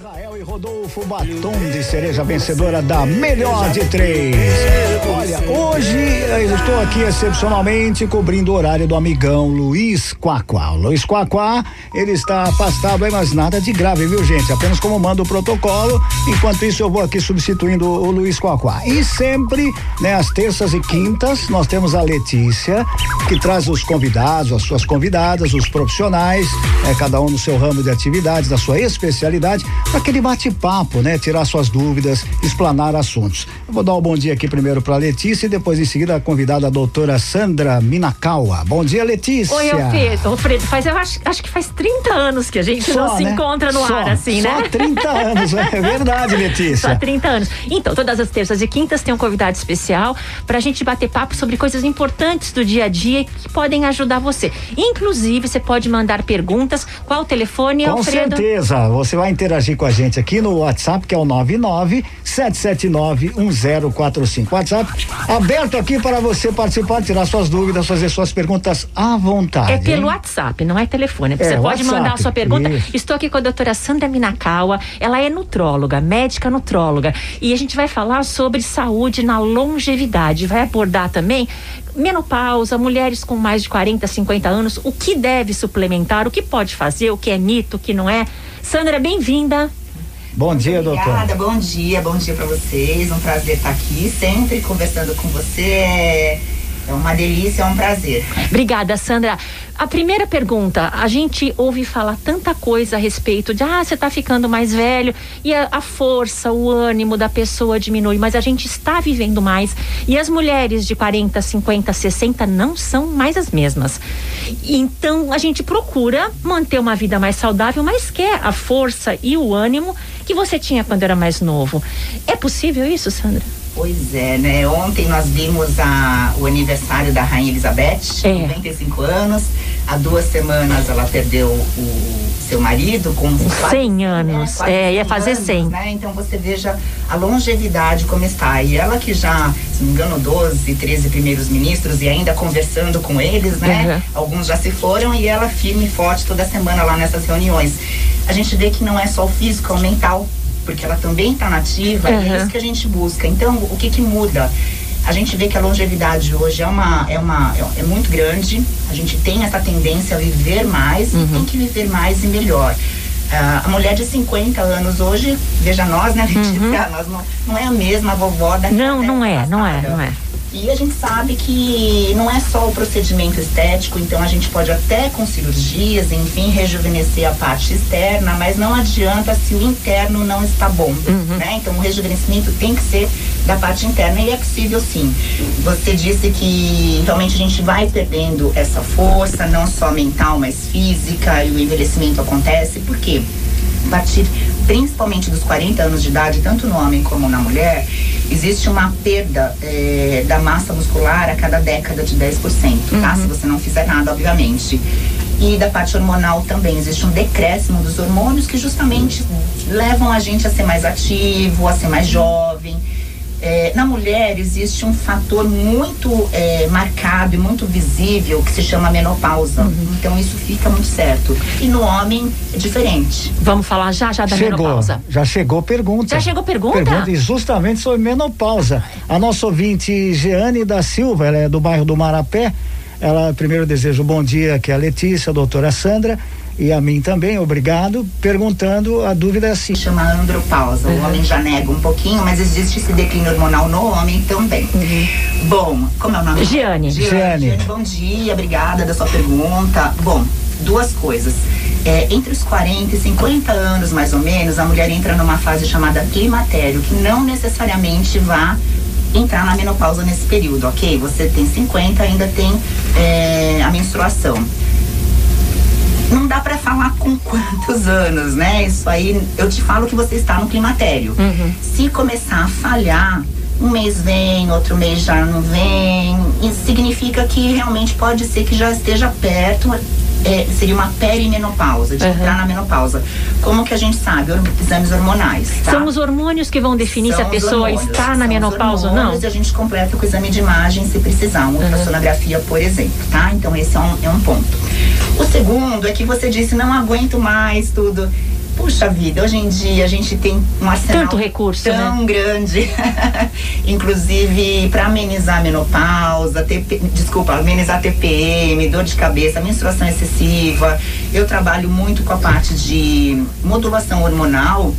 Israel e Rodolfo Batom de cereja vencedora da melhor de três. Olha, hoje eu estou aqui excepcionalmente cobrindo o horário do amigão Luiz Quaquá. O Luiz Quaquá, ele está afastado mas nada de grave, viu gente? Apenas como manda o protocolo. Enquanto isso, eu vou aqui substituindo o Luiz Quaquá. E sempre, né, às terças e quintas, nós temos a Letícia, que traz os convidados, as suas convidadas, os profissionais, é, cada um no seu ramo de atividades, da sua especialidade aquele bate-papo, né? Tirar suas dúvidas, explanar assuntos. Eu vou dar um bom dia aqui primeiro para Letícia e depois em seguida a convidada a doutora Sandra Minakawa. Bom dia, Letícia. Oi, Alfredo. Alfredo, faz, eu acho, acho que faz 30 anos que a gente só, não se né? encontra no só, ar assim, né? Só 30 anos, é verdade, Letícia. Só 30 anos. Então, todas as terças e quintas tem um convidado especial para a gente bater papo sobre coisas importantes do dia a dia que podem ajudar você. Inclusive, você pode mandar perguntas. Qual o telefone, Com Alfredo? Com certeza. Você vai interagir com a gente aqui no WhatsApp, que é o 99 779 1045. WhatsApp aberto aqui para você participar, tirar suas dúvidas, fazer suas perguntas à vontade. É pelo hein? WhatsApp, não é telefone. Você é, pode WhatsApp. mandar a sua pergunta. Isso. Estou aqui com a doutora Sandra Minakawa. Ela é nutróloga, médica nutróloga. E a gente vai falar sobre saúde na longevidade. Vai abordar também menopausa, mulheres com mais de 40, 50 anos, o que deve suplementar, o que pode fazer, o que é mito, o que não é. Sandra, bem-vinda. Bom dia, doutora. Obrigada, bom dia, bom dia para vocês. Um prazer estar aqui, sempre conversando com você. É, é uma delícia, é um prazer. Obrigada, Sandra. A primeira pergunta, a gente ouve falar tanta coisa a respeito de, ah, você está ficando mais velho e a, a, força, o ânimo da pessoa diminui, mas a gente está vivendo mais e as mulheres de 40, 50, 60 não são mais as mesmas. Então a gente procura manter uma vida mais saudável, mas quer a força e o ânimo que você tinha quando era mais novo. É possível isso, Sandra? Pois é, né? Ontem nós vimos a, o aniversário da Rainha Elizabeth, é. 95 anos. Há duas semanas ela perdeu o seu marido com 100 anos. Né? É, ia fazer anos, 100. Né? Então você veja a longevidade como está. E ela que já, se não me engano, 12, 13 primeiros ministros e ainda conversando com eles, né? Uhum. Alguns já se foram e ela firme e forte toda semana lá nessas reuniões. A gente vê que não é só o físico, é o mental porque ela também está nativa, uhum. e é isso que a gente busca. Então, o que que muda? A gente vê que a longevidade hoje é uma é uma é, é muito grande. A gente tem essa tendência a viver mais, uhum. tem que viver mais e melhor. Uh, a mulher de 50 anos hoje, veja nós, né, Letícia? Uhum. Nós não, não é a mesma vovó da Não, não é, não é, não é. E a gente sabe que não é só o procedimento estético, então a gente pode até com cirurgias, enfim, rejuvenescer a parte externa, mas não adianta se o interno não está bom, uhum. né? Então o rejuvenescimento tem que ser da parte interna e é possível sim. Você disse que realmente a gente vai perdendo essa força, não só mental, mas física, e o envelhecimento acontece, por quê? A partir principalmente dos 40 anos de idade, tanto no homem como na mulher, existe uma perda é, da massa muscular a cada década de 10%, tá? uhum. tá? Se você não fizer nada, obviamente. E da parte hormonal também existe um decréscimo dos hormônios que justamente levam a gente a ser mais ativo, a ser mais jovem. É, na mulher existe um fator muito é, marcado e muito visível que se chama menopausa. Uhum. Então isso fica muito certo. E no homem é diferente. Vamos falar já já da chegou, menopausa. Já chegou pergunta. Já chegou pergunta? Pergunta justamente sobre menopausa. A nossa ouvinte Jeane da Silva, ela é do bairro do Marapé. Ela primeiro deseja um bom dia que é a Letícia, a doutora Sandra e a mim também, obrigado, perguntando, a dúvida é assim. Chama andropausa, uhum. o homem já nega um pouquinho, mas existe esse declínio hormonal no homem também. Uhum. Bom, como é o nome? Giane. Giane. Giane. Bom dia, obrigada da sua pergunta. Bom, duas coisas. É, entre os 40 e 50 anos, mais ou menos, a mulher entra numa fase chamada climatério, que não necessariamente vai entrar na menopausa nesse período, ok? Você tem 50, ainda tem é, a menstruação não dá para falar com quantos anos, né? Isso aí, eu te falo que você está no climatério. Uhum. Se começar a falhar, um mês vem, outro mês já não vem, isso significa que realmente pode ser que já esteja perto. É, seria uma perimenopausa, de uhum. entrar na menopausa. Como que a gente sabe? Exames hormonais. Tá? São os hormônios que vão definir São se a pessoa está na menopausa ou não? E a gente completa com o exame de imagem se precisar, uma uhum. ultrassonografia, por exemplo, tá? Então esse é um, é um ponto. O segundo é que você disse, não aguento mais tudo. Puxa vida, hoje em dia a gente tem um arsenal Tanto recurso, tão né? grande, inclusive para amenizar a menopausa, TP, desculpa, amenizar TPM, dor de cabeça, menstruação excessiva. Eu trabalho muito com a parte de modulação hormonal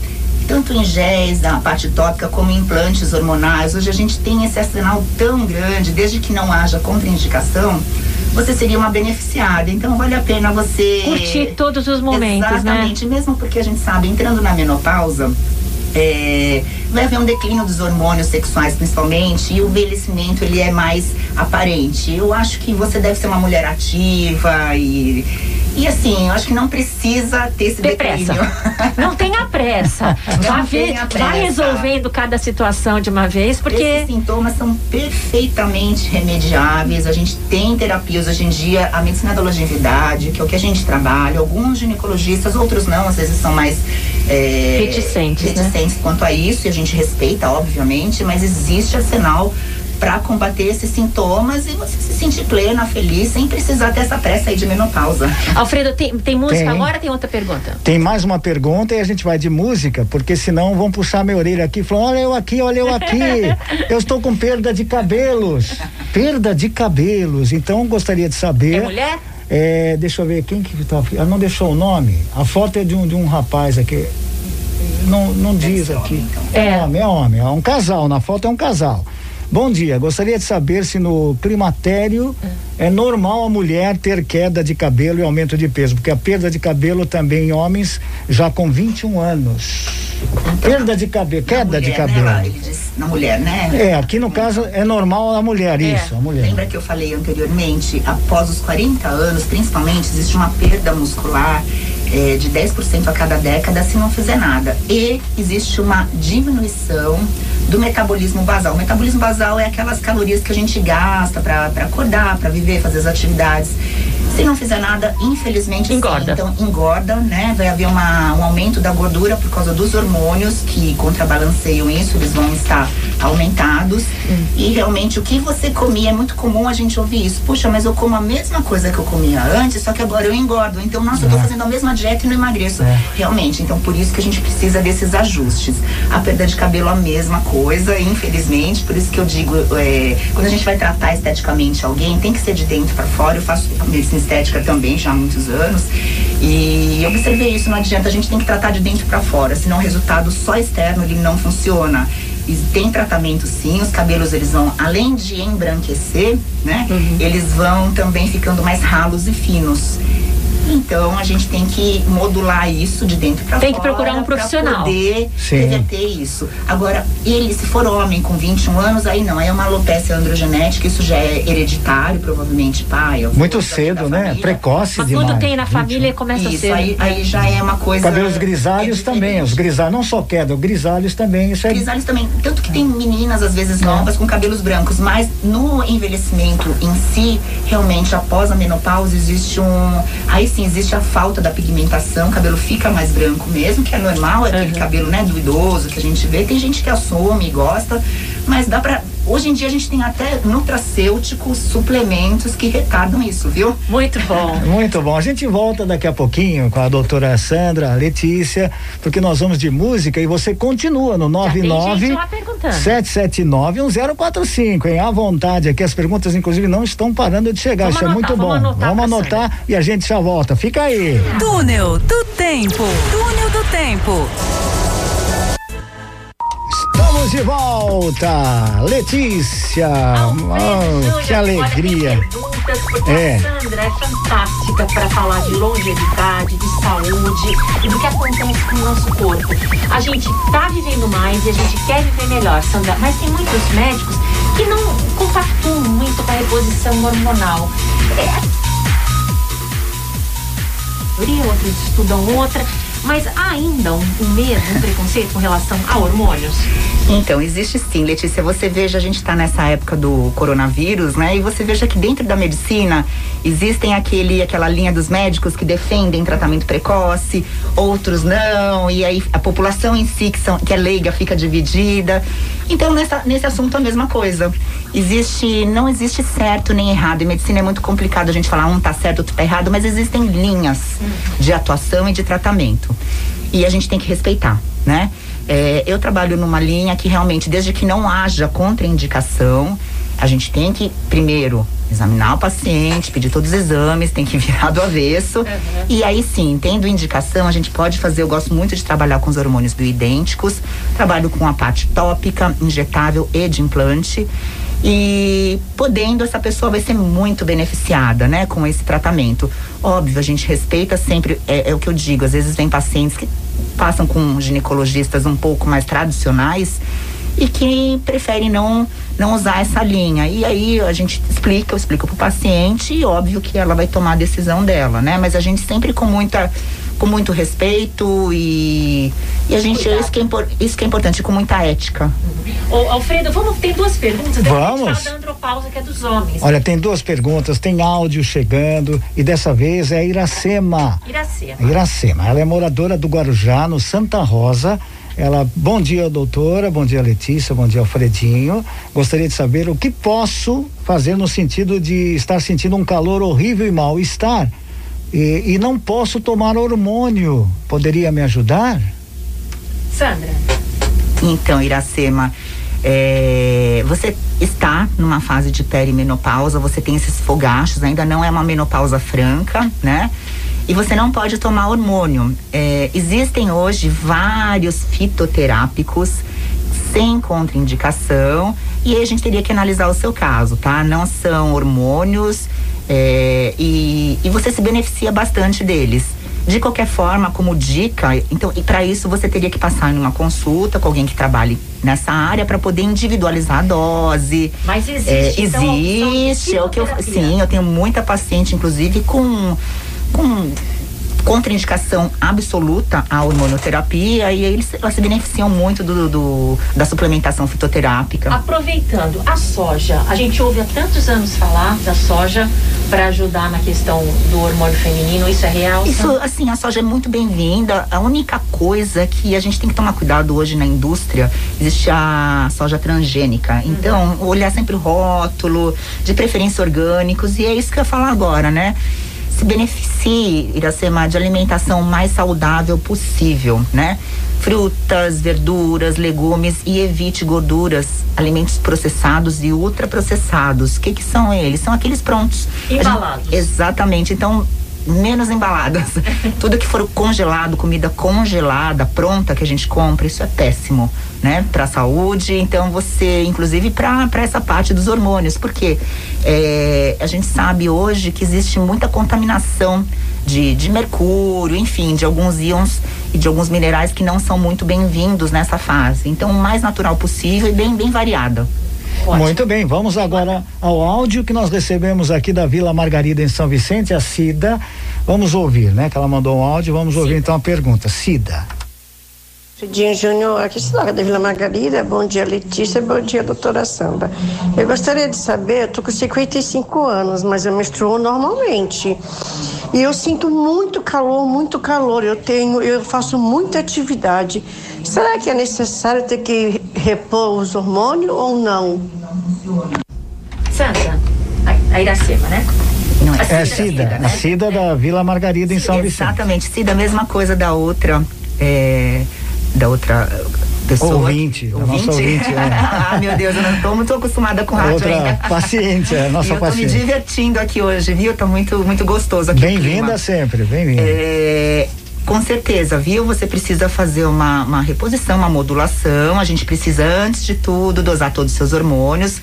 tanto em géis, a parte tópica, como implantes hormonais. Hoje a gente tem esse arsenal tão grande, desde que não haja contraindicação, você seria uma beneficiada. Então vale a pena você curtir todos os momentos, Exatamente, né? Exatamente, mesmo porque a gente sabe, entrando na menopausa, é, vai haver um declínio dos hormônios sexuais principalmente e o envelhecimento ele é mais aparente. Eu acho que você deve ser uma mulher ativa e e assim, eu acho que não precisa ter esse Ter declínio. pressa. Não tenha pressa. Vá, ver, tenha vá pressa. resolvendo cada situação de uma vez, porque Esses sintomas são perfeitamente remediáveis. A gente tem terapias hoje em dia, a medicina da longevidade, que é o que a gente trabalha. Alguns ginecologistas, outros não, às vezes são mais é, Reticentes, né? reticentes quanto a isso, e a gente respeita, obviamente, mas existe arsenal para combater esses sintomas e você se sentir plena, feliz, sem precisar ter essa pressa aí de menopausa. Alfredo, tem, tem música Tem. agora tem outra pergunta? Tem mais uma pergunta e a gente vai de música, porque senão vão puxar minha orelha aqui, falando, olha eu aqui, olha eu aqui, eu estou com perda de cabelos, perda de cabelos, então gostaria de saber... É mulher? É, deixa eu ver, quem que tá aqui? Ela não deixou o nome? A foto é de um, de um rapaz aqui, não, não diz aqui. então. É homem, é homem, é um casal, na foto é um casal. Bom dia, gostaria de saber se no climatério é normal a mulher ter queda de cabelo e aumento de peso, porque a perda de cabelo também em homens já com 21 anos. Perda de cabelo, queda de mulher, cabelo. Né, ele diz, na mulher, né? É, aqui no caso é normal a mulher, É. isso, a mulher. Lembra que eu falei anteriormente, após os 40 anos, principalmente, existe uma perda muscular eh, de 10% a cada década se não fizer nada. E existe uma diminuição do metabolismo basal. O metabolismo basal é aquelas calorias que a gente gasta para acordar, para viver, fazer as atividades. Se não fizer nada, infelizmente sim. Engorda. Então engorda, né? Vai haver uma, um aumento da gordura por causa dos hormônios que contrabalanceiam isso, eles vão estar aumentados. E realmente o que você comia é muito comum a gente ouvir isso. Puxa, mas eu como a mesma coisa que eu comia antes, só que agora eu engordo. Então, nossa, eu tô fazendo a mesma dieta e não emagreço. Realmente, então por isso que a gente precisa desses ajustes. A perda de cabelo a mesma coisa, infelizmente, por isso que eu digo, é, quando a gente vai tratar esteticamente alguém, tem que ser de dentro para fora. Eu faço medicina estética também já há muitos anos. E eu observei isso, não adianta, a gente tem que tratar de dentro para fora, senão o resultado só externo ele não funciona. E tem tratamento sim, os cabelos eles vão, além de embranquecer, né? Eles vão também ficando mais ralos e finos. Então a gente tem que modular isso de dentro para fora. Tem que procurar um profissional. poder reverter isso. Agora, ele, se for homem com 21 anos, aí não, aí é uma alopecia androgenética, isso já é hereditário, provavelmente pai. Muito cedo, né? família. Precoce Mas demais. quando tem na 21. família começa Isso, cedo. aí, aí já é uma coisa. Cabelos grisalhos é também, os grisalhos, não só queda, grisalhos também, isso é Grisalhos também. Tanto que tem meninas, às vezes, novas com cabelos brancos, mas no envelhecimento em si, realmente, após a menopausa, existe um. Aí sim, existe a falta da pigmentação, o cabelo fica mais branco mesmo, que é normal, é aquele cabelo, né, do idoso que a gente vê. Tem gente que assume e gosta, mas dá pra. Hoje em dia a gente tem até nutracêuticos, suplementos que retardam isso, viu? Muito bom. Muito bom. A gente volta daqui a pouquinho com a doutora Sandra, a Letícia, porque nós vamos de música e você continua no Já tem 99 gente lá perguntando. 779 1045, hein? À vontade aqui, as perguntas inclusive não estão parando de chegar, Vamos isso é anotar, muito bom. vamos anotar vamos anotar e a gente já volta. Fica aí. Túnel do Tempo. Túnel do Tempo. Estamos de volta. Letícia, oh, que alegria. Porque É. a Sandra é fantástica para falar de longevidade, de saúde e do que acontece com o nosso corpo. A gente tá vivendo mais e a gente quer viver melhor, Sandra, mas tem muitos médicos que não compactuam muito com a reposição hormonal. É, outros estudam outra, mas há ainda um, um medo, um preconceito com relação a hormônios. Então, existe sim, Letícia. Você veja, a gente está nessa época do coronavírus, né? E você veja que dentro da medicina existem aquele, aquela linha dos médicos que defendem tratamento precoce, outros não, e aí a população em si, que, são, que é leiga, fica dividida. Então, nessa, nesse assunto, a mesma coisa. Existe, não existe certo nem errado. Em medicina é muito complicado a gente falar um tá certo, outro tá errado, mas existem linhas de atuação e de tratamento. E a gente tem que respeitar, né? É, eu trabalho numa linha que realmente, desde que não haja contraindicação, a gente tem que, primeiro, examinar o paciente, pedir todos os exames, tem que virar do avesso. Uhum. E aí sim, tendo indicação, a gente pode fazer. Eu gosto muito de trabalhar com os hormônios bioidênticos. Trabalho com a parte tópica, injetável e de implante. E podendo, essa pessoa vai ser muito beneficiada, né, com esse tratamento. Óbvio, a gente respeita sempre, é, é o que eu digo, às vezes vem pacientes que passam com ginecologistas um pouco mais tradicionais e que preferem não não usar essa linha. E aí a gente explica, eu explico pro paciente e óbvio que ela vai tomar a decisão dela, né? Mas a gente sempre com muita com muito respeito e, e a gente isso que, é, isso que é importante com muita ética. Ô, Alfredo, vamos tem duas perguntas. Vamos. Da andropausa que é dos homens. Olha, tem duas perguntas, tem áudio chegando e dessa vez é a Iracema. Iracema. Iracema, ela é moradora do Guarujá, no Santa Rosa. Ela, bom dia, doutora, bom dia, Letícia, bom dia, Alfredinho. Gostaria de saber o que posso fazer no sentido de estar sentindo um calor horrível e mal-estar e, e não posso tomar hormônio. Poderia me ajudar? Sandra. Então, Iracema, é, você está numa fase de perimenopausa, você tem esses fogachos, ainda não é uma menopausa franca, né? E você não pode tomar hormônio. É, existem hoje vários fitoterápicos sem contraindicação e aí a gente teria que analisar o seu caso, tá? Não são hormônios é, e, e você se beneficia bastante deles. De qualquer forma, como dica, então, e para isso você teria que passar em uma consulta com alguém que trabalhe nessa área para poder individualizar a dose. Mas existe. É, então, existe. É o que eu, sim, eu tenho muita paciente, inclusive, com com contraindicação absoluta à hormonoterapia e eles elas se beneficiam muito do, do, da suplementação fitoterápica. Aproveitando a soja, a gente ouve há tantos anos falar da soja para ajudar na questão do hormônio feminino, isso é real? Isso, assim, a soja é muito bem-vinda. A única coisa que a gente tem que tomar cuidado hoje na indústria, existe a soja transgênica. Uhum. Então, uhum. olhar sempre o rótulo, de preferência orgânicos, e é isso que eu ia falar agora, né? Se beneficie, Iracema, de alimentação mais saudável possível, né? Frutas, verduras, legumes e evite gorduras, alimentos processados e ultraprocessados. O que que são eles? São aqueles prontos. Embalados. Gente, exatamente. Então, menos embaladas. Tudo que for congelado, comida congelada, pronta que a gente compra, isso é péssimo, né? Para a saúde. Então você, inclusive para essa parte dos hormônios, porque é, a gente sabe hoje que existe muita contaminação de, de mercúrio, enfim, de alguns íons e de alguns minerais que não são muito bem-vindos nessa fase. Então, o mais natural possível e bem, bem variada. Ótimo. Muito bem, vamos agora ao áudio que nós recebemos aqui da Vila Margarida em São Vicente, a Cida. Vamos ouvir, né? Que ela mandou um áudio, vamos ouvir Cida. então a pergunta. Cida. Cidinho Júnior, aqui cidade da Vila Margarida. Bom dia, Letícia. Bom dia, doutora Samba. Eu gostaria de saber, eu tô com 55 anos, mas eu menstruo normalmente. E eu sinto muito calor, muito calor. Eu tenho, eu faço muita atividade. Será que é necessário ter que repor os hormônios ou não? Sandra, a Iracema, né? Não, é, é Cida, Cida, né? a Cida da Vila Margarida em São Exatamente, Vicente. Exatamente, Cida, a mesma coisa da outra, é, da outra pessoa. Ouvinte, ouvinte? nossa ouvinte. É. ah, meu Deus, eu não estou muito acostumada com rádio outra ainda. paciente, é, nossa eu paciente. Eu tô me divertindo aqui hoje, viu? Tá muito, muito gostoso aqui. Bem-vinda sempre, bem-vinda. É, com certeza, viu? Você precisa fazer uma, uma reposição, uma modulação. A gente precisa, antes de tudo, dosar todos os seus hormônios.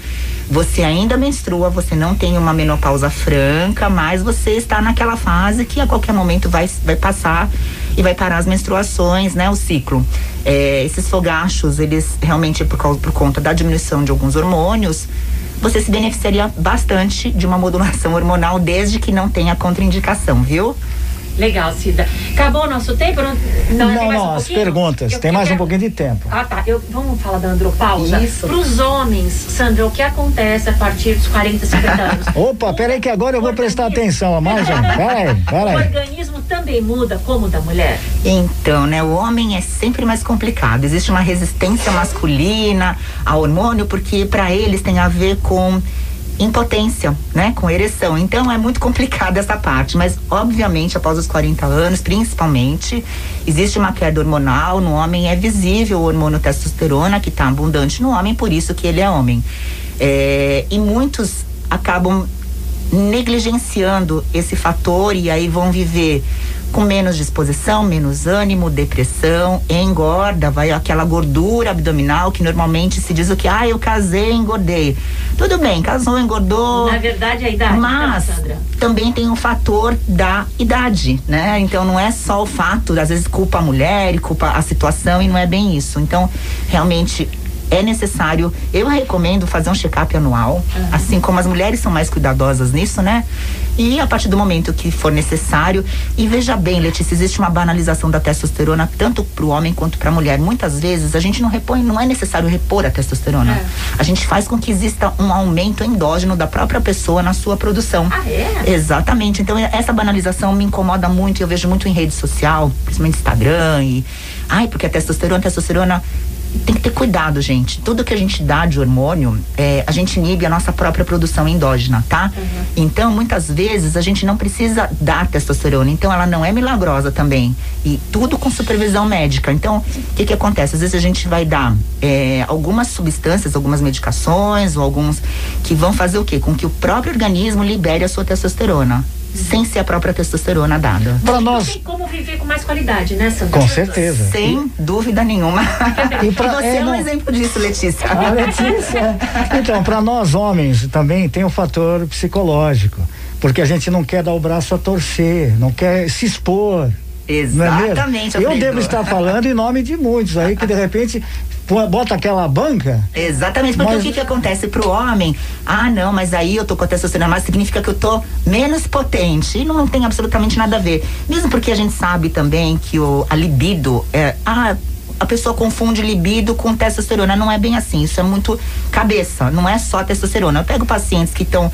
Você ainda menstrua, você não tem uma menopausa franca, mas você está naquela fase que a qualquer momento vai, vai passar e vai parar as menstruações, né? O ciclo. É, esses fogachos, eles realmente, por, causa, por conta da diminuição de alguns hormônios, você se beneficiaria bastante de uma modulação hormonal desde que não tenha contraindicação, viu? Legal, Cida. Acabou o nosso tempo? Não, não, não, não um as perguntas. Eu, tem mais um pouquinho de tempo. Ah, tá. Eu, vamos falar da andropausa? Isso. Para os homens, Sandra, o que acontece a partir dos 40, 50 anos? Opa, peraí que agora eu vou prestar atenção a mais um. Peraí, peraí. O organismo também muda como o da mulher? Então, né, o homem é sempre mais complicado. Existe uma resistência masculina ao hormônio, porque para eles tem a ver com impotência, né, com ereção. Então é muito complicada essa parte, mas obviamente após os 40 anos, principalmente, existe uma queda hormonal no homem, é visível o hormônio testosterona que está abundante no homem, por isso que ele é homem. É, e muitos acabam negligenciando esse fator e aí vão viver com menos disposição, menos ânimo, depressão, engorda, vai aquela gordura abdominal que normalmente se diz o que, ah, eu casei, engordei. Tudo bem, casou, engordou. Na verdade, a idade. Mas também tem o um fator da idade, né? Então não é só o fato, às vezes culpa a mulher culpa a situação e não é bem isso. Então, realmente é necessário, eu recomendo fazer um check-up anual, uhum. assim como as mulheres são mais cuidadosas nisso, né? E a partir do momento que for necessário, e veja bem, Letícia, existe uma banalização da testosterona tanto para o homem quanto para a mulher. Muitas vezes a gente não repõe, não é necessário repor a testosterona. É. A gente faz com que exista um aumento endógeno da própria pessoa na sua produção. Ah, é? Exatamente. Então essa banalização me incomoda muito, eu vejo muito em rede social, principalmente Instagram e ai, porque a testosterona, a testosterona tem que ter cuidado, gente. Tudo que a gente dá de hormônio, é, a gente inibe a nossa própria produção endógena, tá? Uhum. Então, muitas vezes, a gente não precisa dar testosterona. Então, ela não é milagrosa também. E tudo com supervisão médica. Então, o que que acontece? Às vezes a gente vai dar é, algumas substâncias, algumas medicações, ou alguns que vão fazer o quê? Com que o próprio organismo libere a sua testosterona sem ser a própria testosterona dada. Para nós. Tem como viver com mais qualidade, né, Sandra? Com certeza. Sem e... dúvida nenhuma. E, pra, você é, é um não... exemplo disso, Letícia. Ah, Letícia. Então, para nós homens também tem o um fator psicológico, porque a gente não quer dar o braço a torcer, não quer se expor. Exatamente. É eu devo estar falando em nome de muitos aí que de repente bota aquela banca. Exatamente, porque mas... o que que acontece pro homem? Ah, não, mas aí eu tô com a testosterona significa que eu tô menos potente. E não, não tem absolutamente nada a ver. Mesmo porque a gente sabe também que o, a libido é. Ah, a pessoa confunde libido com testosterona. Não é bem assim. Isso é muito cabeça. Não é só testosterona. Eu pego pacientes que estão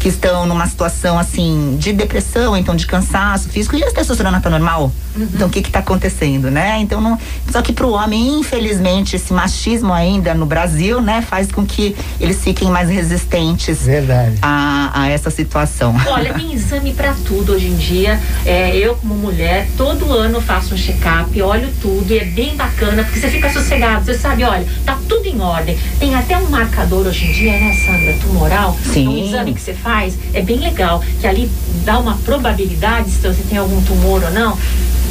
que estão numa situação assim de depressão, então de cansaço físico, e a testosterona tá normal. Uhum. Então o que que tá acontecendo, né? Então não, só que pro homem, infelizmente, esse machismo ainda no Brasil, né, faz com que eles fiquem mais resistentes Verdade. A, a essa situação. Olha, tem exame para tudo hoje em dia. É, eu como mulher, todo ano faço um check-up, olho tudo e é bem bacana, porque você fica sossegado, você sabe, olha, tá tudo em ordem. Tem até um marcador hoje em dia, né, Sandra, tumoral, Sim. um exame que você faz faz é bem legal, que ali dá uma probabilidade se você tem algum tumor ou não.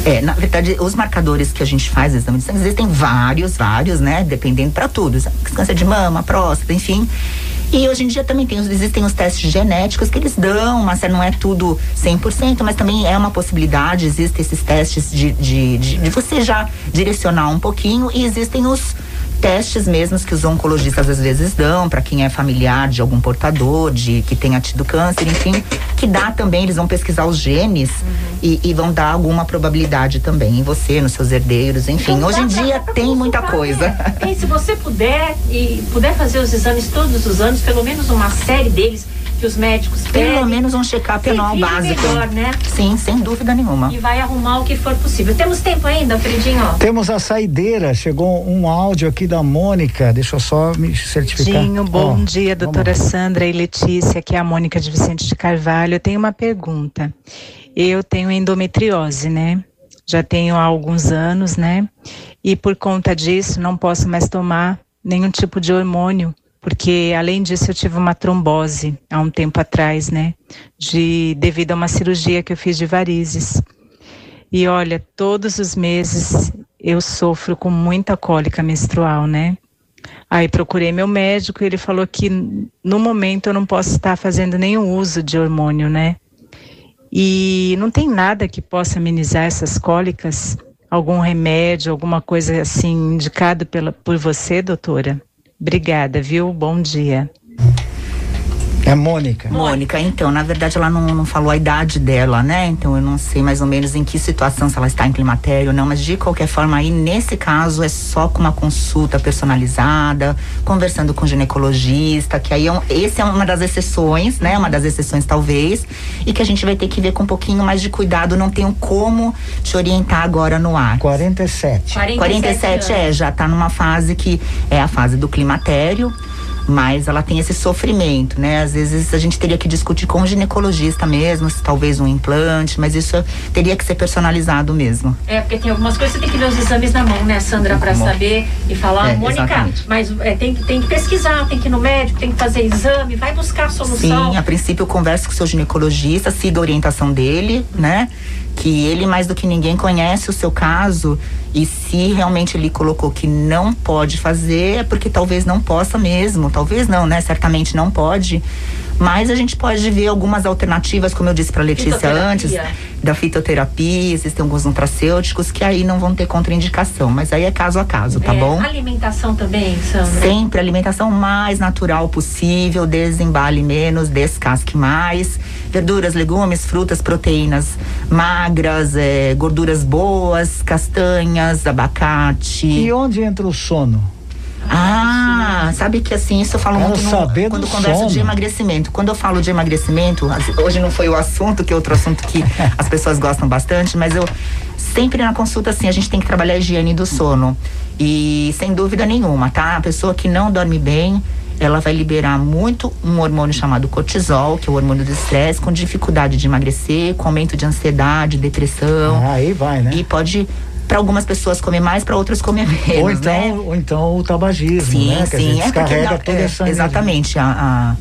É, na verdade, os marcadores que a gente faz, exame de sangue, existem vários, vários, né? Dependendo para tudo. Câncer de mama, próstata, enfim. E hoje em dia também tem, existem os testes genéticos que eles dão, mas não é tudo 100%, mas também é uma possibilidade. Existem esses testes de, de, de, de você já direcionar um pouquinho e existem os testes mesmos que os oncologistas às vezes dão para quem é familiar de algum portador, de que tenha tido câncer, enfim, que dá também, eles vão pesquisar os genes uhum. e, e, vão dar alguma probabilidade também em você, nos seus herdeiros, enfim. Então, Hoje em dia tem muita coisa. E se você puder e puder fazer os exames todos os anos, pelo menos uma série deles, que os médicos pedem. Pelo menos um check-up anual básico. Melhor, né? Sim, sem dúvida nenhuma. E vai arrumar o que for possível. Temos tempo ainda, Fredinho? Temos a saideira. Chegou um áudio aqui da Mônica. Deixa eu só me certificar. Fredinho, bom oh, dia, doutora Sandra e Letícia. Aqui é a Mônica de Vicente de Carvalho. Eu tenho uma pergunta. Eu tenho endometriose, né? Já tenho há alguns anos, né? E por conta disso, não posso mais tomar nenhum tipo de hormônio porque além disso eu tive uma trombose há um tempo atrás, né, de devido a uma cirurgia que eu fiz de varizes. E olha, todos os meses eu sofro com muita cólica menstrual, né? Aí procurei meu médico e ele falou que no momento eu não posso estar fazendo nenhum uso de hormônio, né? E não tem nada que possa amenizar essas cólicas? Algum remédio, alguma coisa assim indicado pela, por você, doutora? Obrigada, viu? Bom dia. É Mônica. Mônica, então, na verdade ela não, não falou a idade dela, né? Então eu não sei mais ou menos em que situação, se ela está em climatério ou não, mas de qualquer forma aí, nesse caso, é só com uma consulta personalizada, conversando com o ginecologista, que aí é um, esse é uma das exceções, né? Uma das exceções talvez, e que a gente vai ter que ver com um pouquinho mais de cuidado, não tenho como te orientar agora no ar. 47. 47, 47 é, já está numa fase que é a fase do climatério mas ela tem esse sofrimento, né? Às vezes a gente teria que discutir com o ginecologista mesmo, se talvez um implante, mas isso teria que ser personalizado mesmo. É, porque tem algumas coisas que você tem que ver os exames na mão, né, Sandra, para saber e falar, é, Mônica, exatamente. mas é, tem, tem que pesquisar, tem que ir no médico, tem que fazer exame, vai buscar a solução. Sim, a princípio converse com o seu ginecologista, siga a orientação dele, né? Que ele mais do que ninguém conhece o seu caso e se realmente ele colocou que não pode fazer é porque talvez não possa mesmo, talvez não, né? Certamente não pode. Mas a gente pode ver algumas alternativas, como eu disse para Letícia antes, da fitoterapia, existem alguns nutracêuticos que aí não vão ter contraindicação, mas aí é caso a caso, tá é, bom? Alimentação também, Sandra? Sempre alimentação mais natural possível, desembale menos, descasque mais verduras, legumes, frutas, proteínas magras, é, gorduras boas, castanhas, abacate. E onde entra o sono? Ah, sabe que assim, isso eu falo Quero muito no, quando converso sono. de emagrecimento. Quando eu falo de emagrecimento, hoje não foi o assunto, que é outro assunto que as pessoas gostam bastante, mas eu sempre na consulta assim, a gente tem que trabalhar a higiene do sono. E sem dúvida nenhuma, tá? A pessoa que não dorme bem, ela vai liberar muito um hormônio chamado cortisol, que é o hormônio do estresse, com dificuldade de emagrecer, com aumento de ansiedade, depressão. Ah, aí vai, né? E pode para algumas pessoas comer mais, para outras comer menos, ou então, né? Ou então o tabagismo, sim, né? Que sim, a gente é descarrega toda é, essa Exatamente, a, a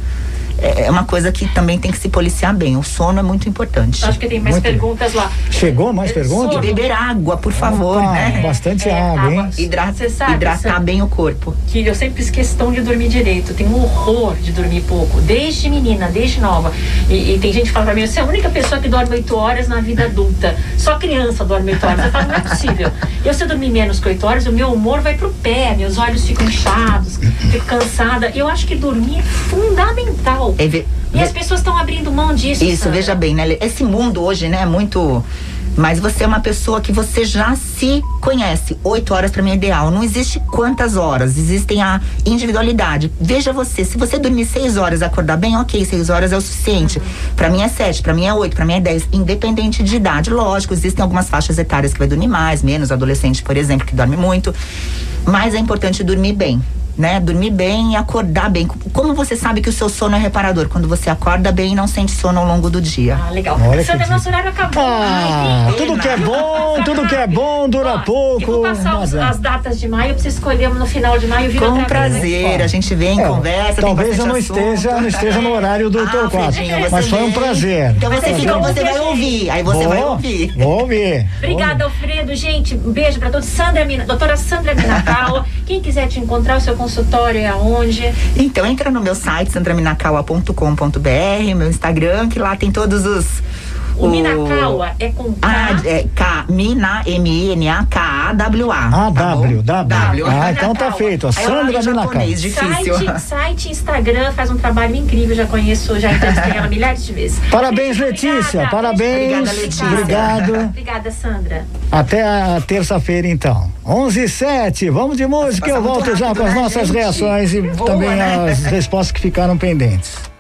é, é uma coisa que também tem que se policiar bem. O sono é muito importante. Acho que tem mais muito. perguntas lá. Chegou mais é, perguntas? Beber água, por favor, Opa, né? Bastante é, água, hein? Hidrata, sabe, hidratar bem o corpo. Que eu sempre fiz questão de dormir direito. Tenho um horror de dormir pouco. Desde menina, desde nova. E, e tem gente que fala pra mim, você é a única pessoa que dorme oito horas na vida adulta. Só criança dorme oito horas. Eu falo, não é possível. Eu, se eu dormir menos que oito horas, o meu humor vai pro pé, meus olhos ficam inchados, fico cansada. Eu acho que dormir é fundamental. É, e as pessoas estão abrindo mão disso. Isso, Sandra. veja bem, né? Esse mundo hoje, né, é muito. Mas você é uma pessoa que você já se conhece. Oito horas para mim é ideal. Não existe quantas horas, existem a individualidade. Veja você, se você dormir seis horas e acordar bem, ok, seis horas é o suficiente. Uhum. Para mim é sete, para mim é oito, para mim é dez, independente de idade. Lógico, existem algumas faixas etárias que vai dormir mais, menos, adolescente, por exemplo, que dorme muito. Mas é importante dormir bem né? Dormir bem e acordar bem. Como você sabe que o seu sono é reparador? Quando você acorda bem e não sente sono ao longo do dia. Ah, legal. Olha Sandra, nosso horário acabou. Ah, Ai, tudo que é bom, tudo que é bom dura Ó, pouco. vou passar os, as datas de maio pra você escolher no final de maio. Com né? prazer, a gente vem, é, conversa. Talvez eu não esteja, não esteja no horário do ah, teu quarto. Mas foi um prazer. Então você fica, você vai ouvir. Aí você vai ouvir. Vou ouvir. Obrigada, Alfredo. Gente, um beijo pra todos. Sandra Mina, doutora Sandra Minacal. Quem quiser te encontrar, o seu consultório é aonde? Então entra no meu site sandraminacaua.com.br, meu Instagram, que lá tem todos os o, o Minakawa é com K. Ah, é K, Mina, M-I-N-A-K-A-W-A. Ah, tá W, W. w. Ah, então tá feito. Sandra Minakawa. difícil. Site, site, Instagram, faz um trabalho incrível, já conheço, já entrevistei ela milhares de vezes. Parabéns, Letícia, obrigada. parabéns. Obrigada, Letícia. Obrigado. Obrigada, Sandra. Até a terça-feira, então. 11 e 7, vamos de música, eu volto já com as nossas gente. reações e Boa, também né? as respostas que ficaram pendentes.